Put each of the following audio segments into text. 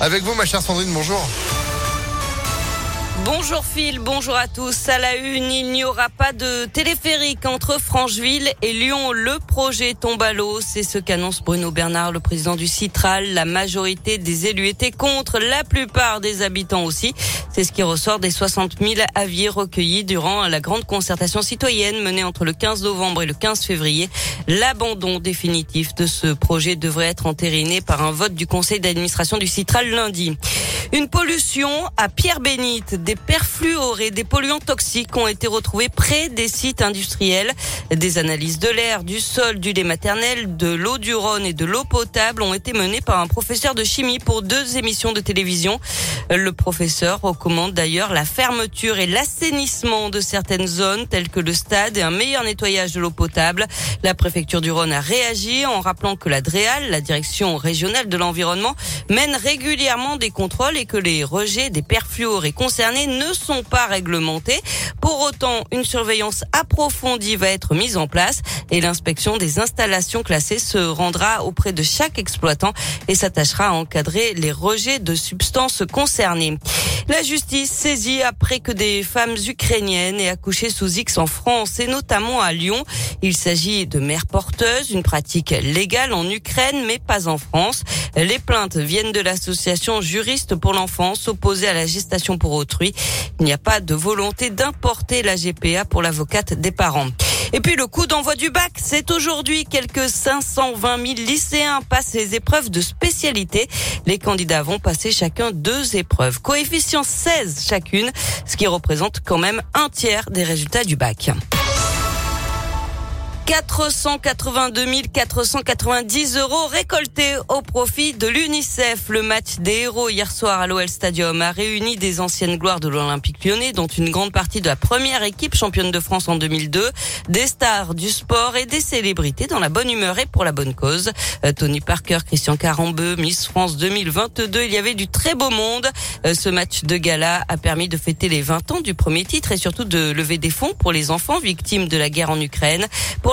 avec vous, ma chère Sandrine. Bonjour. Bonjour Phil, bonjour à tous. À la une, il n'y aura pas de téléphérique entre Francheville et Lyon. Le projet tombe à l'eau. C'est ce qu'annonce Bruno Bernard, le président du Citral. La majorité des élus étaient contre, la plupart des habitants aussi. C'est ce qui ressort des 60 000 avis recueillis durant la grande concertation citoyenne menée entre le 15 novembre et le 15 février. L'abandon définitif de ce projet devrait être entériné par un vote du conseil d'administration du Citral lundi. Une pollution à Pierre-Bénite. Des perfluorés, des polluants toxiques ont été retrouvés près des sites industriels. Des analyses de l'air, du sol, du lait maternel, de l'eau du Rhône et de l'eau potable ont été menées par un professeur de chimie pour deux émissions de télévision. Le professeur recommande d'ailleurs la fermeture et l'assainissement de certaines zones telles que le stade et un meilleur nettoyage de l'eau potable. La préfecture du Rhône a réagi en rappelant que la DREAL, la direction régionale de l'environnement, mène régulièrement des contrôles et que les rejets des perfluorés concernés ne sont pas réglementés. Pour autant, une surveillance approfondie va être mise en place et l'inspection des installations classées se rendra auprès de chaque exploitant et s'attachera à encadrer les rejets de substances concernées. La justice saisit après que des femmes ukrainiennes aient accouché sous X en France et notamment à Lyon. Il s'agit de mères porteuses, une pratique légale en Ukraine mais pas en France. Les plaintes viennent de l'association Juriste pour l'enfance opposée à la gestation pour autrui. Il n'y a pas de volonté d'importer la GPA pour l'avocate des parents. Et puis le coup d'envoi du bac, c'est aujourd'hui. Quelques 520 000 lycéens passent les épreuves de spécialité. Les candidats vont passer chacun deux épreuves. Coefficient 16 chacune, ce qui représente quand même un tiers des résultats du bac. 482 490 euros récoltés au profit de l'UNICEF. Le match des héros hier soir à l'OL Stadium a réuni des anciennes gloires de l'Olympique lyonnais, dont une grande partie de la première équipe championne de France en 2002, des stars du sport et des célébrités dans la bonne humeur et pour la bonne cause. Euh, Tony Parker, Christian Carambeu, Miss France 2022, il y avait du très beau monde. Euh, ce match de gala a permis de fêter les 20 ans du premier titre et surtout de lever des fonds pour les enfants victimes de la guerre en Ukraine.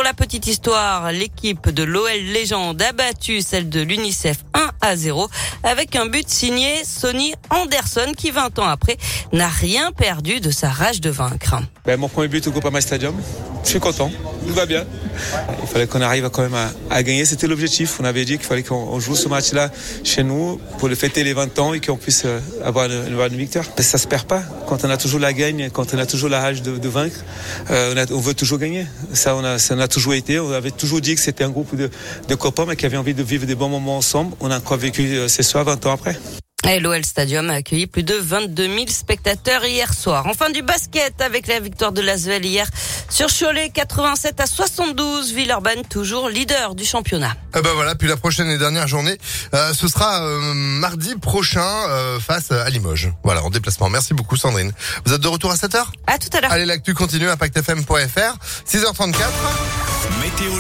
La petite histoire, l'équipe de l'OL Légende a battu celle de l'UNICEF 1 à 0 avec un but signé Sonny Anderson qui 20 ans après n'a rien perdu de sa rage de vaincre. Ben, mon premier but au Groupama Stadium, je suis content, tout va bien. Il fallait qu'on arrive quand même à, gagner, c'était l'objectif. On avait dit qu'il fallait qu'on joue ce match-là chez nous pour le fêter les 20 ans et qu'on puisse euh, avoir une, victoire. Parce que ça se perd pas. Quand on a toujours la gagne, quand on a toujours la rage de, vaincre, euh, on, veut toujours gagner. Ça on, a, toujours été. On avait toujours dit que c'était un groupe de, copains mais qui avaient envie de vivre des bons moments ensemble. Encore vécu euh, ce soir 20 ans après. L'OL Stadium a accueilli plus de 22 000 spectateurs hier soir. Enfin du basket avec la victoire de Lasvel hier sur Cholet 87 à 72. Villeurbanne toujours leader du championnat. Eh ben voilà, puis la prochaine et dernière journée, euh, ce sera euh, mardi prochain euh, face à Limoges. Voilà, en déplacement. Merci beaucoup Sandrine. Vous êtes de retour à 7h À tout à l'heure. Allez, l'actu continue, impactfm.fr, 6h34. Météo